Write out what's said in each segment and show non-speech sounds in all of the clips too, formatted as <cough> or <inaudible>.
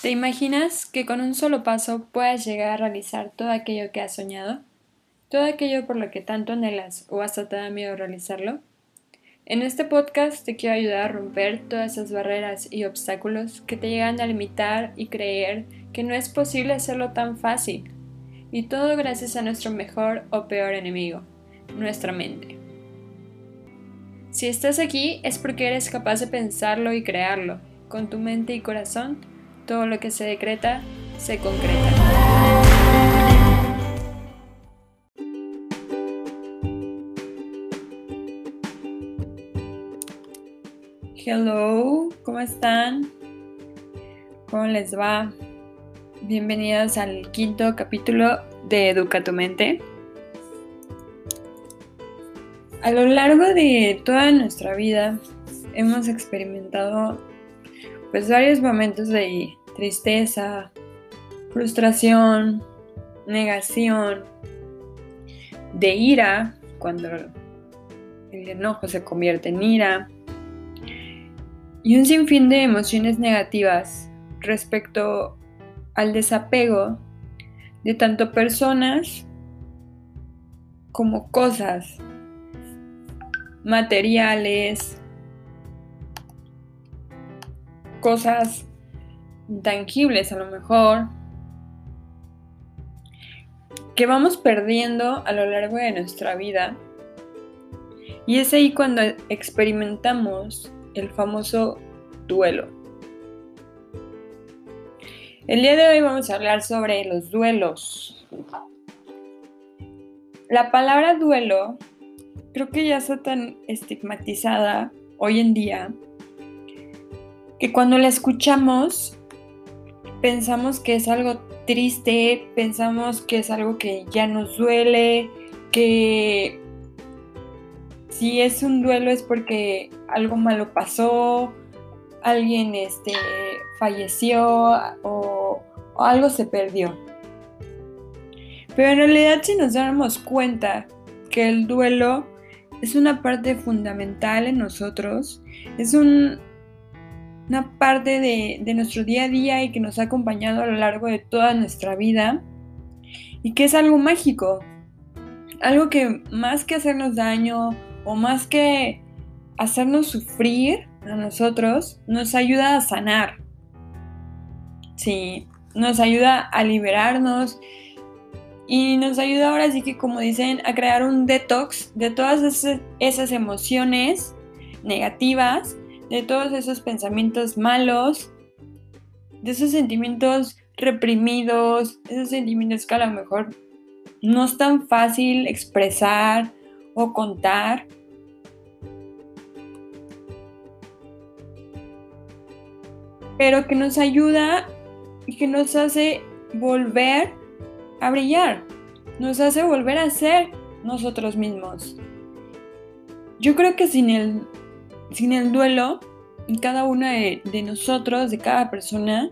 ¿Te imaginas que con un solo paso puedas llegar a realizar todo aquello que has soñado? ¿Todo aquello por lo que tanto anhelas o hasta te da miedo realizarlo? En este podcast te quiero ayudar a romper todas esas barreras y obstáculos que te llegan a limitar y creer que no es posible hacerlo tan fácil. Y todo gracias a nuestro mejor o peor enemigo, nuestra mente. Si estás aquí es porque eres capaz de pensarlo y crearlo, con tu mente y corazón todo lo que se decreta se concreta. Hello, ¿cómo están? ¿Cómo les va? Bienvenidos al quinto capítulo de Educa tu mente. A lo largo de toda nuestra vida hemos experimentado pues varios momentos de tristeza, frustración, negación, de ira, cuando el enojo se convierte en ira, y un sinfín de emociones negativas respecto al desapego de tanto personas como cosas, materiales, cosas intangibles a lo mejor, que vamos perdiendo a lo largo de nuestra vida. Y es ahí cuando experimentamos el famoso duelo. El día de hoy vamos a hablar sobre los duelos. La palabra duelo creo que ya está tan estigmatizada hoy en día que cuando la escuchamos pensamos que es algo triste, pensamos que es algo que ya nos duele, que si es un duelo es porque algo malo pasó, alguien este, falleció o, o algo se perdió. Pero en realidad si nos damos cuenta que el duelo es una parte fundamental en nosotros, es un, una parte de, nuestro día a día y que nos ha acompañado a lo largo de toda nuestra vida y que es algo mágico, algo que más que hacernos daño o más que hacernos sufrir a nosotros, nos ayuda a sanar. Sí, nos ayuda a liberarnos y nos ayuda ahora sí que como dicen a crear un detox de todas esas, esas emociones negativas de todos esos pensamientos malos, de esos sentimientos reprimidos, esos sentimientos que a lo mejor no es tan fácil expresar o contar. Pero que nos ayuda y que nos hace volver a brillar, nos hace volver a ser nosotros mismos. Yo creo que sin el sin el duelo, cada una de, nosotros, de cada persona,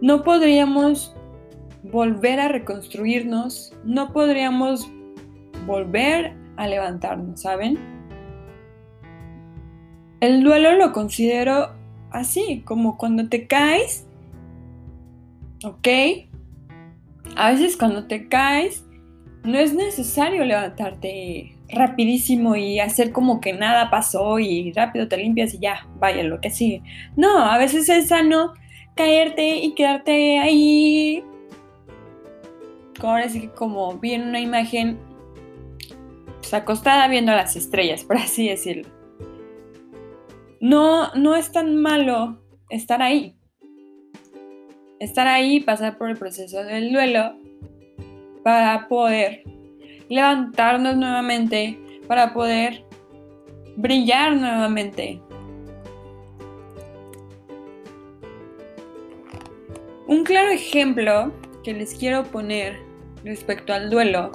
no podríamos volver a reconstruirnos, no podríamos volver a levantarnos, ¿saben? El duelo lo considero así, como cuando te caes, ¿ok? A veces cuando te caes, no es necesario levantarte rapidísimo y hacer como que nada pasó y rápido te limpias y ya, vaya lo que sigue. No, a veces es sano caerte y quedarte ahí. Ahora sí como bien una imagen pues, acostada viendo las estrellas, por así decirlo. No, no es tan malo estar ahí. Estar ahí, pasar por el proceso del duelo para poder levantarnos nuevamente, para poder brillar nuevamente. Un claro ejemplo que les quiero poner respecto al duelo,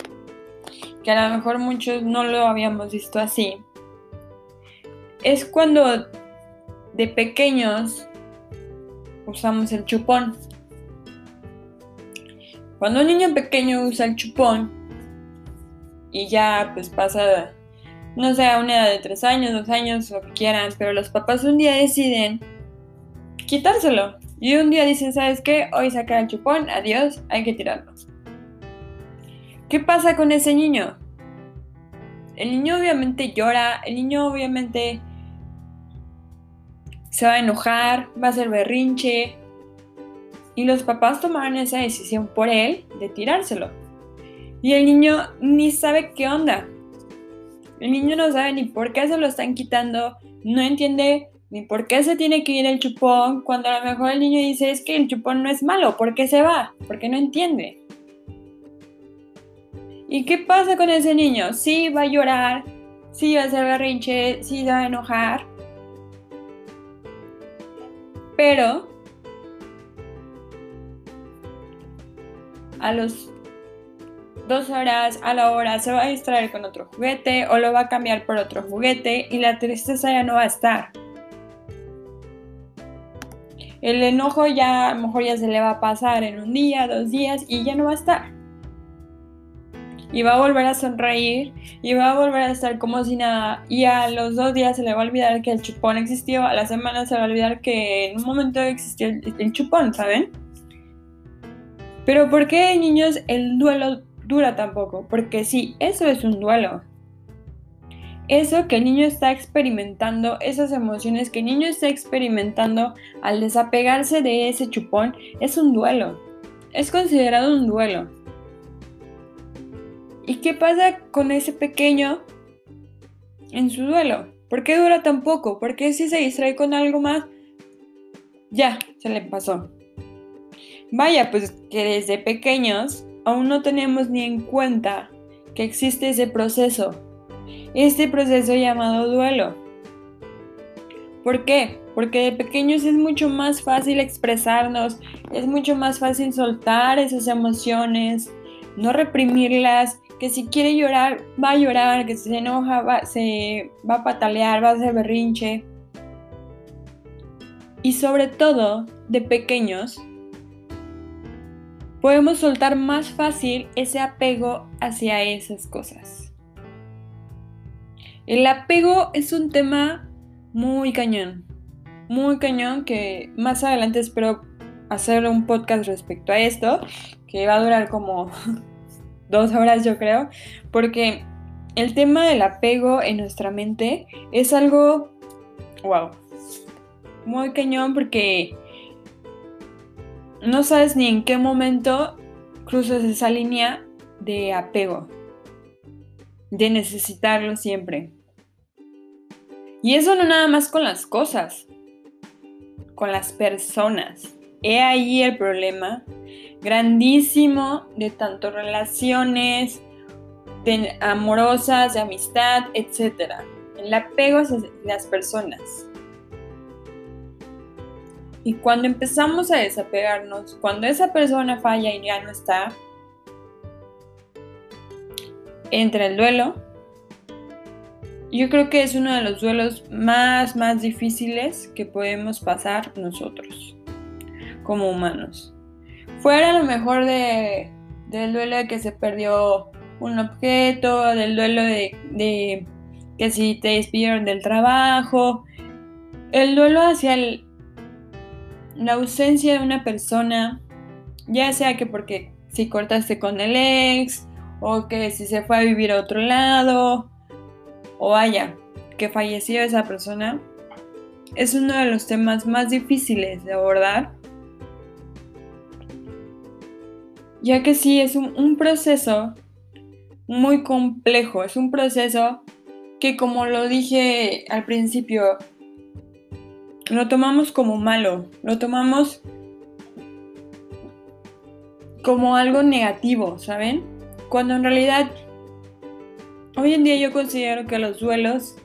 que a lo mejor muchos no lo habíamos visto así, es cuando de pequeños usamos el chupón. Cuando un niño pequeño usa el chupón y ya pues pasa, no sé, a una edad de tres años, dos años, lo que quieran, pero los papás un día deciden quitárselo. Y un día dicen, ¿sabes qué? Hoy saca el chupón, adiós, hay que tirarlo. ¿Qué pasa con ese niño? El niño obviamente llora, el niño obviamente se va a enojar, va a hacer berrinche. Y los papás tomaron esa decisión por él de tirárselo. Y el niño ni sabe qué onda. El niño no sabe ni por qué se lo están quitando, no entiende ni por qué se tiene que ir el chupón, cuando a lo mejor el niño dice es que el chupón no es malo, ¿por qué se va? Porque no entiende. ¿Y qué pasa con ese niño? Sí va a llorar, sí va a hacer berrinche, sí va a enojar. Pero a los dos horas, a la hora, se va a distraer con otro juguete o lo va a cambiar por otro juguete y la tristeza ya no va a estar. El enojo ya a lo mejor ya se le va a pasar en un día, dos días y ya no va a estar. Y va a volver a sonreír y va a volver a estar como si nada. Y a los dos días se le va a olvidar que el chupón existió. A la semana se va a olvidar que en un momento existió el, chupón, ¿saben? Pero ¿por qué, niños, el duelo dura tampoco, porque sí, eso es un duelo. Eso que el niño está experimentando, esas emociones que el niño está experimentando al desapegarse de ese chupón, es un duelo. Es considerado un duelo. ¿Y qué pasa con ese pequeño en su duelo? ¿Por qué dura tan poco? ¿Por qué si se distrae con algo más? Ya, se le pasó. Vaya, pues que desde pequeños aún no tenemos ni en cuenta que existe ese proceso, este proceso llamado duelo. ¿Por qué? Porque de pequeños es mucho más fácil expresarnos, es mucho más fácil soltar esas emociones, no reprimirlas, que si quiere llorar, va a llorar, que si se enoja, va, se va a patalear, va a hacer berrinche. Y sobre todo, de pequeños, podemos soltar más fácil ese apego hacia esas cosas. El apego es un tema muy cañón, muy cañón que más adelante espero hacer un podcast respecto a esto, que va a durar como <laughs> dos horas yo creo, porque el tema del apego en nuestra mente es algo, wow, muy cañón porque no sabes ni en qué momento cruzas esa línea de apego, de necesitarlo siempre. Y eso no nada más con las cosas, con las personas. He ahí el problema grandísimo de tanto relaciones amorosas, de amistad, etc. El apego a las personas. Y cuando empezamos a desapegarnos, cuando esa persona falla y ya no está, entra el duelo. Yo creo que es uno de los duelos más, más difíciles que podemos pasar nosotros como humanos. Fuera a lo mejor de, del duelo de que se perdió un objeto, del duelo de, de que si te despidieron del trabajo, el duelo hacia el, la ausencia de una persona, ya sea que porque si cortaste con el ex, o que si se fue a vivir a otro lado, o vaya, que falleció esa persona, es uno de los temas más difíciles de abordar, ya que sí es un, un proceso muy complejo, es un proceso que como lo dije al principio, lo tomamos como malo, lo tomamos como algo negativo, ¿saben? Cuando en realidad hoy en día yo considero que los duelos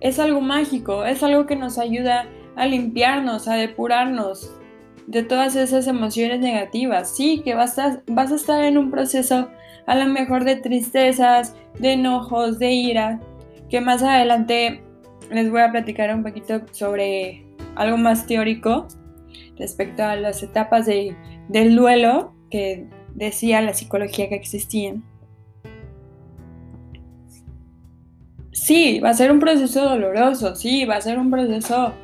es algo mágico, es algo que nos ayuda a limpiarnos, a depurarnos de todas esas emociones negativas. Sí, que vas a, vas a estar en un proceso a lo mejor de tristezas, de enojos, de ira, que más adelante les voy a platicar un poquito sobre algo más teórico respecto a las etapas del duelo que decía la psicología que existían. Sí, va a ser un proceso doloroso, sí, va a ser un proceso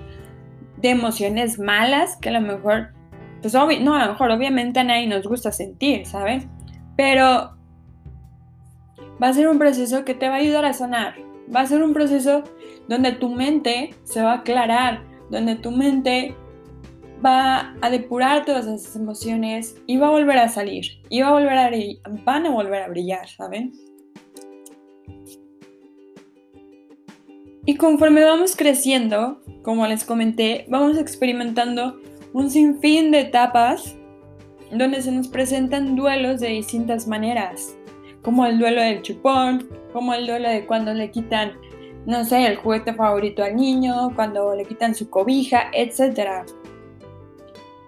de emociones malas que a lo mejor, pues no, a lo mejor obviamente a nadie nos gusta sentir, ¿sabes? Pero va a ser un proceso que te va a ayudar a sanar. Va a ser un proceso donde tu mente se va a aclarar, donde tu mente va a depurar todas esas emociones y va a volver a salir. Y va a volver a van a volver a brillar, ¿saben? Y conforme vamos creciendo, como les comenté, vamos experimentando un sinfín de etapas donde se nos presentan duelos de distintas maneras como el duelo del chupón, como el duelo de cuando le quitan, no sé, el juguete favorito al niño, cuando le quitan su cobija, etc.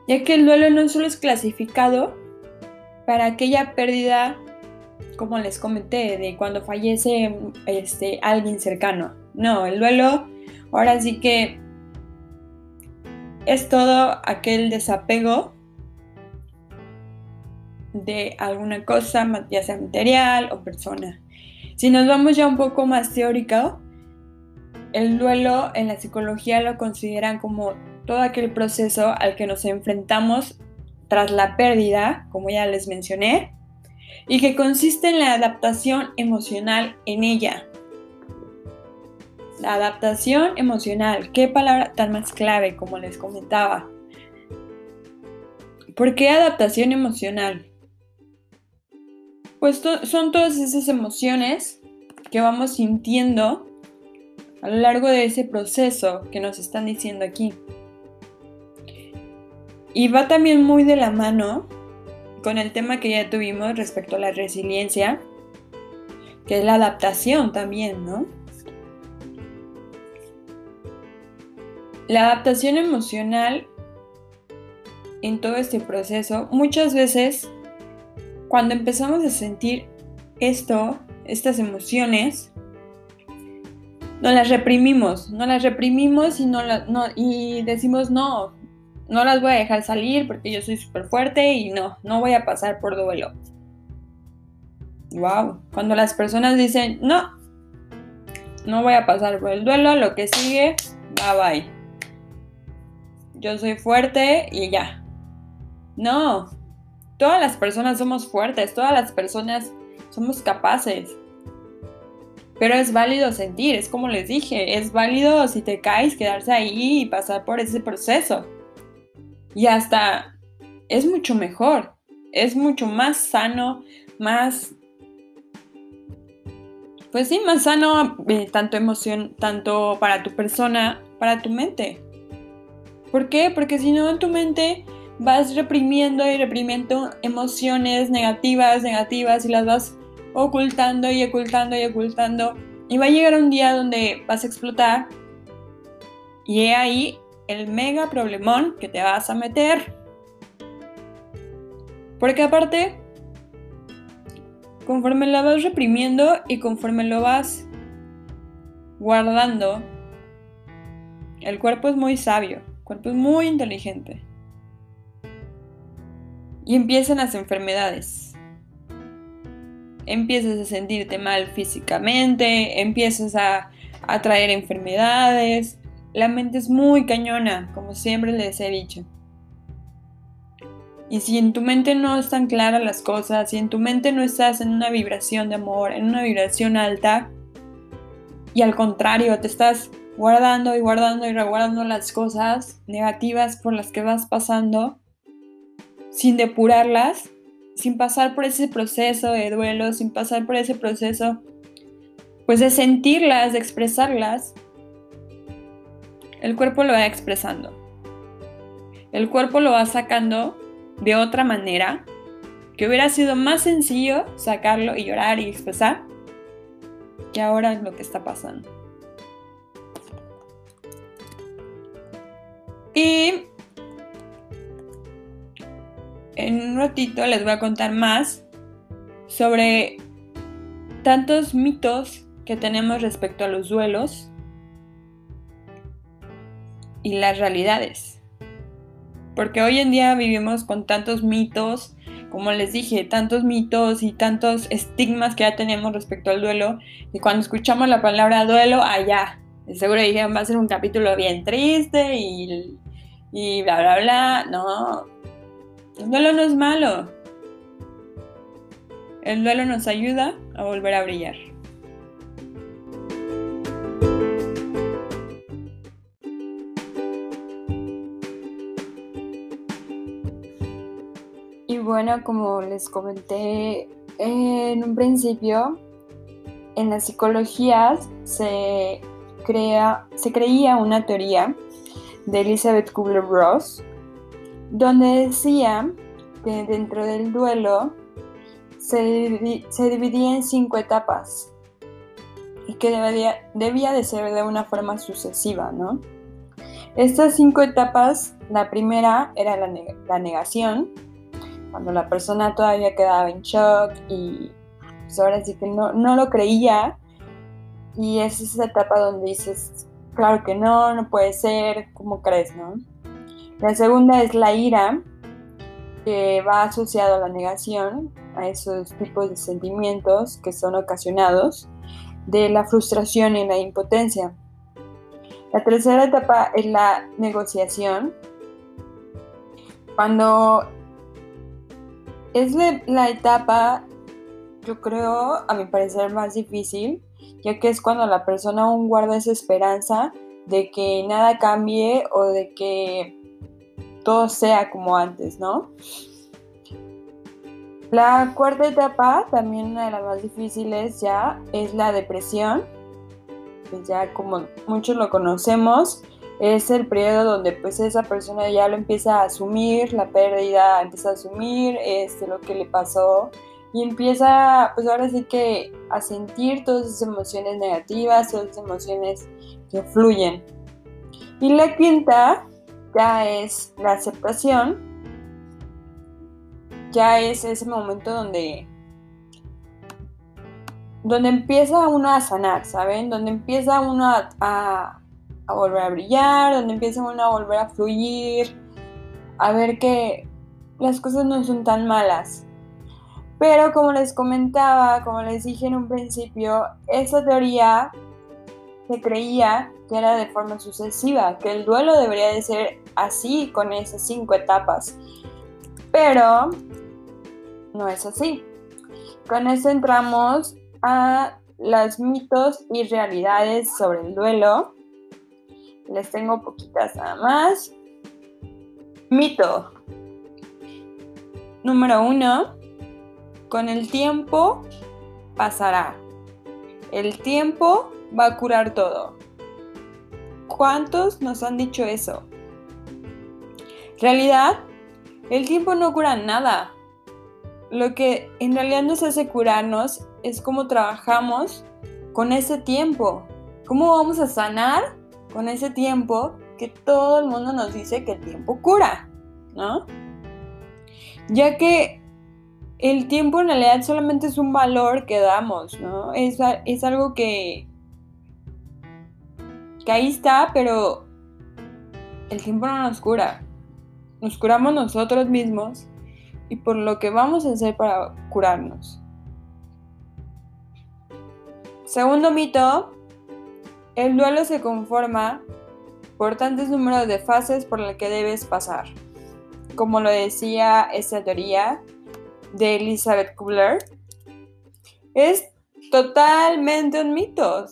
Ya que el duelo no solo es clasificado para aquella pérdida, como les comenté, de cuando fallece este, alguien cercano. No, el duelo ahora sí que es todo aquel desapego de alguna cosa, ya sea material o persona. Si nos vamos ya un poco más teórico, el duelo en la psicología lo consideran como todo aquel proceso al que nos enfrentamos tras la pérdida, como ya les mencioné, y que consiste en la adaptación emocional en ella. La adaptación emocional, qué palabra tan más clave como les comentaba. ¿Por qué adaptación emocional? Pues son todas esas emociones que vamos sintiendo a lo largo de ese proceso que nos están diciendo aquí. Y va también muy de la mano con el tema que ya tuvimos respecto a la resiliencia, que es la adaptación también, ¿no? La adaptación emocional en todo este proceso muchas veces cuando empezamos a sentir esto, estas emociones, no las reprimimos, no las reprimimos y, decimos no, no las voy a dejar salir porque yo soy súper fuerte y no, no voy a pasar por duelo. Wow, cuando las personas dicen no, no voy a pasar por el duelo, lo que sigue, bye bye. Yo soy fuerte y ya. No, Todas las personas somos fuertes, todas las personas somos capaces. Pero es válido sentir, es como les dije, es válido si te caes quedarse ahí y pasar por ese proceso. Y hasta es mucho mejor, es mucho más sano, más... Pues sí, más sano eh, tanto emoción, tanto para tu persona, para tu mente. ¿Por qué? Porque si no en tu mente vas reprimiendo y reprimiendo emociones negativas, negativas y las vas ocultando y ocultando y ocultando. Y va a llegar un día donde vas a explotar y he ahí el mega problemón que te vas a meter. Porque aparte, conforme la vas reprimiendo y conforme lo vas guardando, el cuerpo es muy sabio, el cuerpo es muy inteligente y empiezan las enfermedades. Empiezas a sentirte mal físicamente, empiezas a atraer enfermedades. La mente es muy cañona, como siempre les he dicho. Y si en tu mente no están claras las cosas, si en tu mente no estás en una vibración de amor, en una vibración alta, y al contrario, te estás guardando y guardando y reguardando las cosas negativas por las que vas pasando, sin depurarlas, sin pasar por ese proceso de duelo, sin pasar por ese proceso, pues de sentirlas, de expresarlas, el cuerpo lo va expresando. El cuerpo lo va sacando de otra manera, que hubiera sido más sencillo sacarlo y llorar y expresar, que ahora es lo que está pasando. Y en un ratito les voy a contar más sobre tantos mitos que tenemos respecto a los duelos y las realidades. Porque hoy en día vivimos con tantos mitos, como les dije, tantos mitos y tantos estigmas que ya tenemos respecto al duelo, y cuando escuchamos la palabra duelo, allá, seguro dijeron va a ser un capítulo bien triste y y bla, bla, bla. No, el duelo no es malo. El duelo nos ayuda a volver a brillar. Y bueno, como les comenté en un principio, en la psicología se, crea, se creía una teoría de Elizabeth Kubler-Ross, donde decía que dentro del duelo se, se dividía en cinco etapas y que debía, de ser de una forma sucesiva, ¿no? Estas cinco etapas, la primera era la, la negación, cuando la persona todavía quedaba en shock y pues ahora sí que no, no lo creía. Y es esa etapa donde dices, claro que no, no puede ser, ¿cómo crees, no? La segunda es la ira, que va asociado a la negación, a esos tipos de sentimientos que son ocasionados de la frustración y la impotencia. La tercera etapa es la negociación, cuando es la etapa yo creo, a mi parecer, más difícil, ya que es cuando la persona aún guarda esa esperanza de que nada cambie o de que todo sea como antes, ¿no? La cuarta etapa, también una de las más difíciles ya, es la depresión. Pues ya como muchos lo conocemos, es el periodo donde pues esa persona ya lo empieza a asumir, la pérdida empieza a asumir este, lo que le pasó y empieza, pues ahora sí que a sentir todas esas emociones negativas, todas esas emociones que fluyen. Y la quinta ya es la aceptación, ya es ese momento donde donde empieza uno a sanar, ¿saben? Donde empieza uno a, a, a, volver a brillar, donde empieza uno a volver a fluir, a ver que las cosas no son tan malas. Pero como les comentaba, como les dije en un principio, esa teoría se creía que era de forma sucesiva, que el duelo debería de ser así, con esas cinco etapas. Pero no es así. Con eso entramos a los mitos y realidades sobre el duelo. Les tengo poquitas nada más. Mito. Número uno con el tiempo pasará. El tiempo va a curar todo. ¿Cuántos nos han dicho eso? Realidad, el tiempo no cura nada. Lo que en realidad nos hace curarnos es cómo trabajamos con ese tiempo. ¿Cómo vamos a sanar con ese tiempo que todo el mundo nos dice que el tiempo cura? ¿No? Ya que el tiempo en realidad solamente es un valor que damos, ¿no? Es, es algo que, que ahí está, pero el tiempo no nos cura. Nos curamos nosotros mismos y por lo que vamos a hacer para curarnos. Segundo mito, el duelo se conforma por tantos números de fases por las que debes pasar. Como lo decía esta teoría, de Elizabeth Kubler es totalmente un mito,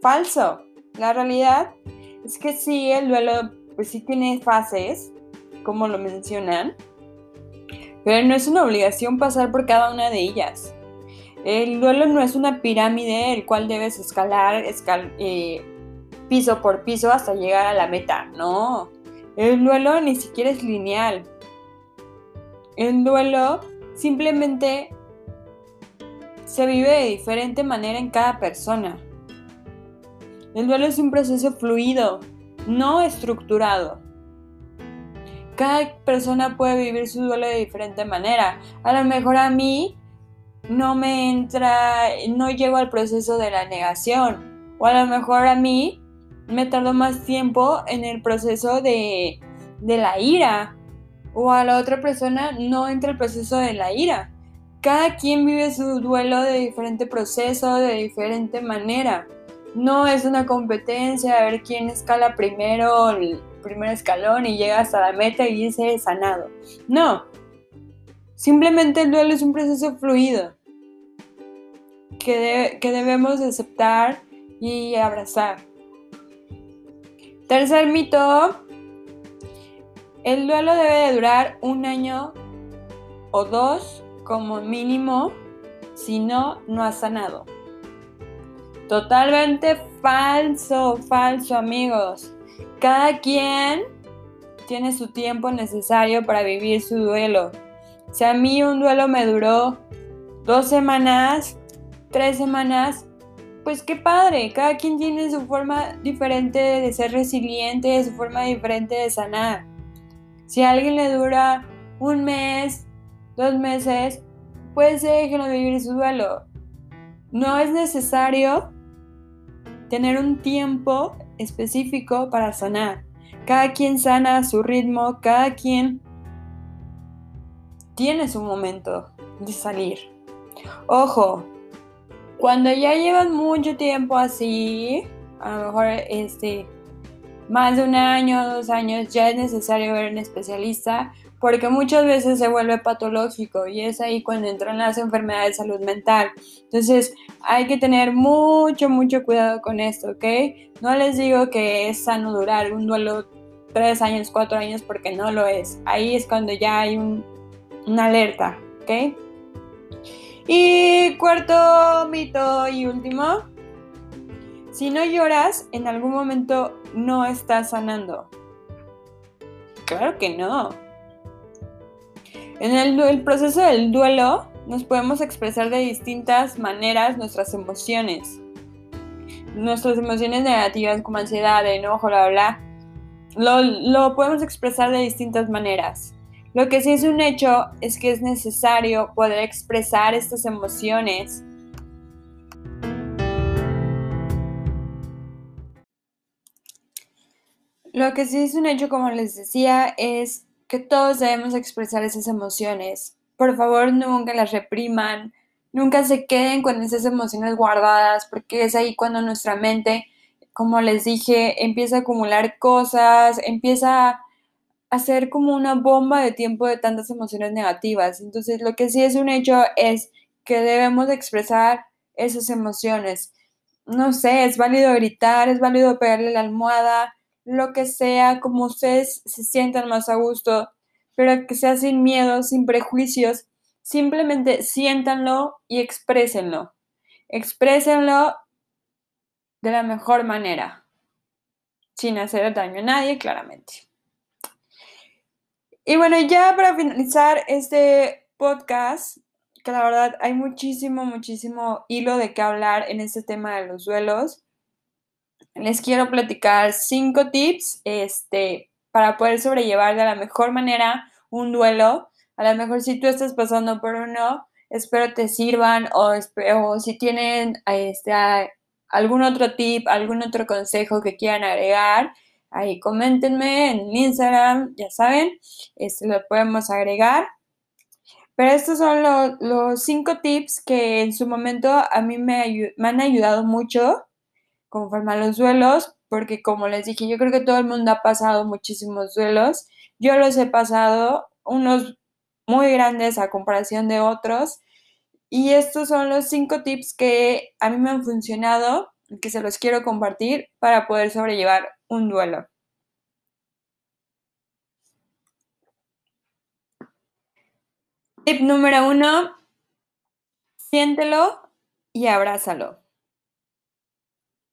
falso. La realidad es que sí, el duelo pues sí tiene fases, como lo mencionan, pero no es una obligación pasar por cada una de ellas. El duelo no es una pirámide el cual debes escalar eh, piso por piso hasta llegar a la meta, no. El duelo ni siquiera es lineal. El duelo Simplemente se vive de diferente manera en cada persona. El duelo es un proceso fluido, no estructurado. Cada persona puede vivir su duelo de diferente manera. A lo mejor a mí no me entra, no llego al proceso de la negación. O a lo mejor a mí me tardo más tiempo en el proceso de, de la ira o a la otra persona no entra el proceso de la ira. Cada quien vive su duelo de diferente proceso, de diferente manera. No es una competencia a ver quién escala primero primer escalón y llega hasta la meta y dice sanado. No, simplemente el duelo es un proceso fluido que, que debemos aceptar y abrazar. Tercer mito, el duelo debe de durar un año o dos como mínimo, si no, no ha sanado. Totalmente falso, falso amigos. Cada quien tiene su tiempo necesario para vivir su duelo. Si a mí un duelo me duró dos semanas, tres semanas, pues qué padre, cada quien tiene su forma diferente de ser resiliente, su forma diferente de sanar. Si a alguien le dura un mes, dos meses, pues déjenlo vivir su duelo. No es necesario tener un tiempo específico para sanar. Cada quien sana a su ritmo, cada quien tiene su momento de salir. Ojo, cuando ya llevan mucho tiempo así, a lo mejor este, más de un año, dos años, ya es necesario ver un especialista porque muchas veces se vuelve patológico y es ahí cuando entran las enfermedades de salud mental. Entonces hay que tener mucho, mucho cuidado con esto, ¿ok? No les digo que es sano durar un duelo tres años, cuatro años, porque no lo es. Ahí es cuando ya hay un, una alerta, ¿ok? Y cuarto mito y último, si no lloras, en algún momento no estás sanando. Claro que no. En el, proceso del duelo nos podemos expresar de distintas maneras nuestras emociones. Nuestras emociones negativas como ansiedad, enojo, bla, bla. Lo, lo podemos expresar de distintas maneras. Lo que sí es un hecho es que es necesario poder expresar estas emociones Lo que sí es un hecho, como les decía, es que todos debemos expresar esas emociones. Por favor, nunca las repriman, nunca se queden con esas emociones guardadas, porque es ahí cuando nuestra mente, como les dije, empieza a acumular cosas, empieza a hacer como una bomba de tiempo de tantas emociones negativas. Entonces, lo que sí es un hecho es que debemos expresar esas emociones. No sé, es válido gritar, es válido pegarle la almohada, lo que sea, como ustedes se sientan más a gusto, pero que sea sin miedo, sin prejuicios, simplemente siéntanlo y exprésenlo. Exprésenlo de la mejor manera, sin hacer daño a nadie, claramente. Y bueno, ya para finalizar este podcast, que la verdad hay muchísimo, muchísimo hilo de qué hablar en este tema de los duelos les quiero platicar cinco tips este, para poder sobrellevar de la mejor manera un duelo. A lo mejor si tú estás pasando por uno, espero te sirvan o, o si tienen este, algún otro tip, algún otro consejo que quieran agregar, ahí coméntenme en Instagram, ya saben, este, lo podemos agregar. Pero estos son los cinco tips que en su momento a mí me, me han ayudado mucho conforme a los duelos, porque como les dije, yo creo que todo el mundo ha pasado muchísimos duelos. Yo los he pasado, unos muy grandes a comparación de otros. Y estos son los cinco tips que a mí me han funcionado, que se los quiero compartir para poder sobrellevar un duelo. Tip número uno, siéntelo y abrázalo.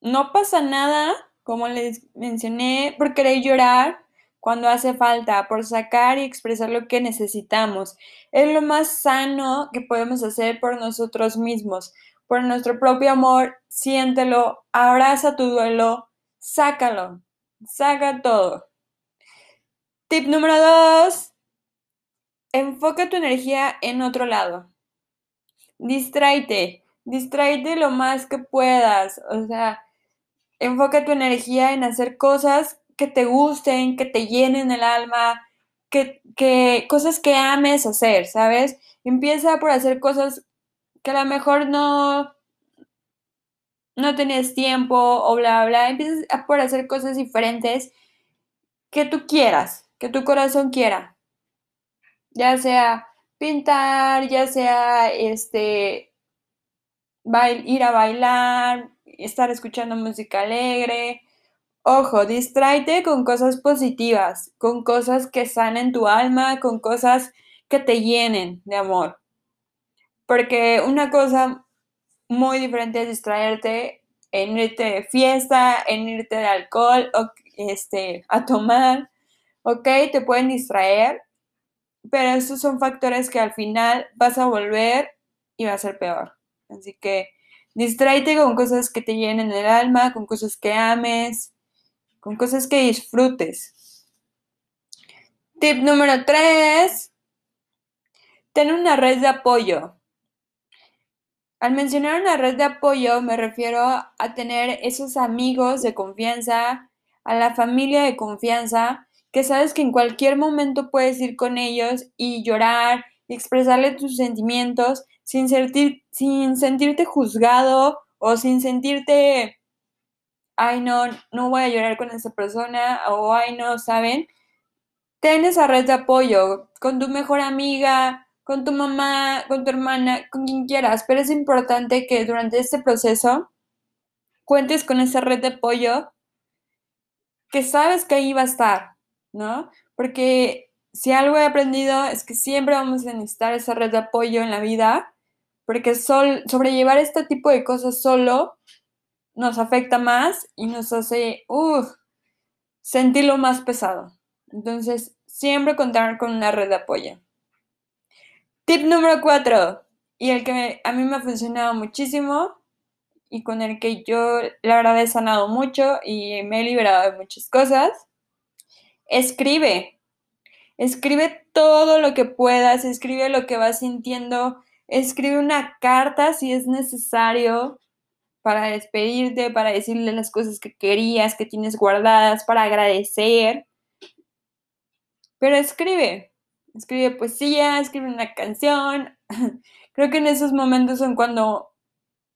No pasa nada, como les mencioné, por querer llorar cuando hace falta, por sacar y expresar lo que necesitamos. Es lo más sano que podemos hacer por nosotros mismos, por nuestro propio amor. Siéntelo, abraza tu duelo, sácalo, saca todo. Tip número dos, enfoca tu energía en otro lado. Distráete, distráete lo más que puedas. O sea, Enfoca tu energía en hacer cosas que te gusten, que te llenen el alma, que, que cosas que ames hacer, ¿sabes? Empieza por hacer cosas que a lo mejor no, no tenías tiempo o bla, bla. Empieza por hacer cosas diferentes que tú quieras, que tu corazón quiera. Ya sea pintar, ya sea este ir a bailar, estar escuchando música alegre. Ojo, distráete con cosas positivas, con cosas que sanen tu alma, con cosas que te llenen de amor. Porque una cosa muy diferente es distraerte en irte de fiesta, en irte de alcohol, o, este, a tomar, ok, te pueden distraer, pero esos son factores que al final vas a volver y va a ser peor. Así que distráete con cosas que te llenen el alma, con cosas que ames, con cosas que disfrutes. Tip número 3. Ten una red de apoyo. Al mencionar una red de apoyo me refiero a tener esos amigos de confianza, a la familia de confianza, que sabes que en cualquier momento puedes ir con ellos y llorar y expresarle tus sentimientos sin, sentir, sin sentirte juzgado o sin sentirte, ay no, no voy a llorar con esa persona o ay no, ¿saben? Ten esa red de apoyo con tu mejor amiga, con tu mamá, con tu hermana, con quien quieras, pero es importante que durante este proceso cuentes con esa red de apoyo que sabes que ahí va a estar, ¿no? Porque si algo he aprendido es que siempre vamos a necesitar esa red de apoyo en la vida, porque sobrellevar este tipo de cosas solo nos afecta más y nos hace sentirlo más pesado. Entonces, siempre contar con una red de apoyo. Tip número 4, y el que a mí me ha funcionado muchísimo y con el que yo la verdad he sanado mucho y me he liberado de muchas cosas, escribe. Escribe todo lo que puedas, escribe lo que vas sintiendo, escribe una carta si es necesario para despedirte, para decirle las cosas que querías, que tienes guardadas, para agradecer. Pero escribe, escribe poesía, escribe una canción. <laughs> Creo que en esos momentos son cuando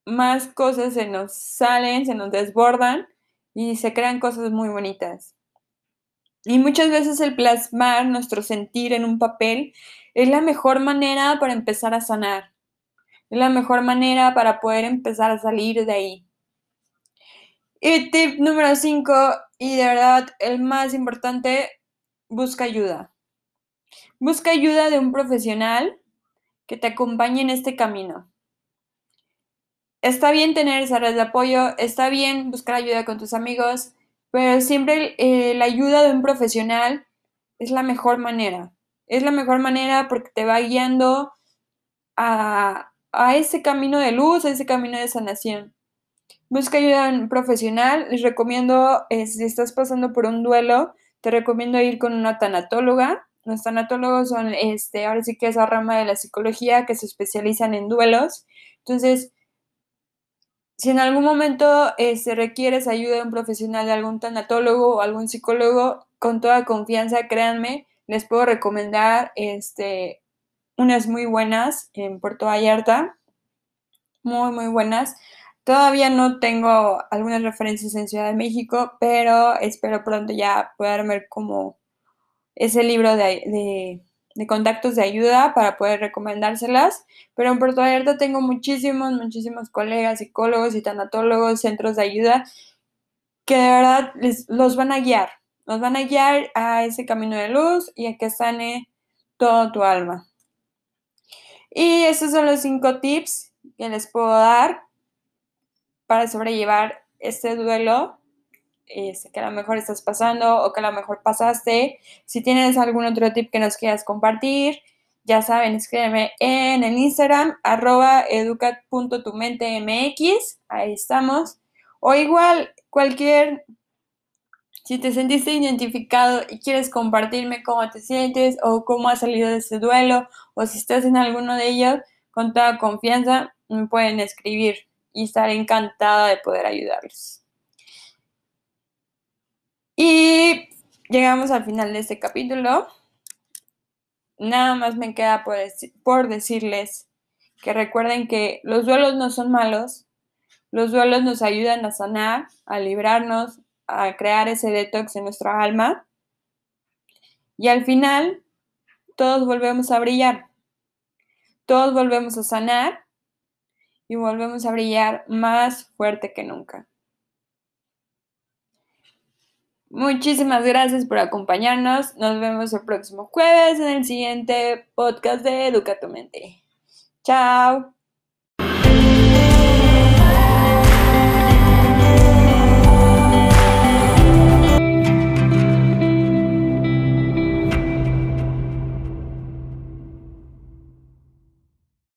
más cosas se nos salen, se nos desbordan y se crean cosas muy bonitas. Y muchas veces el plasmar nuestro sentir en un papel es la mejor manera para empezar a sanar. Es la mejor manera para poder empezar a salir de ahí. Y tip número 5, y de verdad el más importante, busca ayuda. Busca ayuda de un profesional que te acompañe en este camino. Está bien tener esa red de apoyo, está bien buscar ayuda con tus amigos, pero siempre eh, la ayuda de un profesional es la mejor manera. Es la mejor manera porque te va guiando a, ese camino de luz, a ese camino de sanación. Busca ayuda un profesional. Les recomiendo, eh, si estás pasando por un duelo, te recomiendo ir con una tanatóloga los tanatólogos son, este, ahora sí que esa rama de la psicología que se especializan en duelos. Entonces, si en algún momento este, requieres ayuda de un profesional, de algún tanatólogo o algún psicólogo, con toda confianza, créanme, les puedo recomendar este, unas muy buenas en Puerto Vallarta, muy, muy buenas. Todavía no tengo algunas referencias en Ciudad de México, pero espero pronto ya poder ver como ese libro de, contactos de ayuda para poder recomendárselas. Pero en Puerto Vallarta tengo muchísimos, muchísimos colegas, psicólogos y tanatólogos, centros de ayuda que de verdad les, los van a guiar, los van a guiar a ese camino de luz y a que sane todo tu alma. Y esos son los cinco tips que les puedo dar para sobrellevar este duelo que a lo mejor estás pasando o que a lo mejor pasaste. Si tienes algún otro tip que nos quieras compartir, ya saben, escríbeme en el Instagram, arroba ahí estamos. O igual, cualquier, si te sentiste identificado y quieres compartirme cómo te sientes o cómo has salido de ese duelo o si estás en alguno de ellos, con toda confianza me pueden escribir y estaré encantada de poder ayudarlos. Y llegamos al final de este capítulo. Nada más me queda por, decirles que recuerden que los duelos no son malos, los duelos nos ayudan a sanar, a librarnos, a crear ese detox en nuestra alma. Y al final, todos volvemos a brillar. Todos volvemos a sanar y volvemos a brillar más fuerte que nunca. Muchísimas gracias por acompañarnos. Nos vemos el próximo jueves en el siguiente podcast de Educa tu Mente. Chao.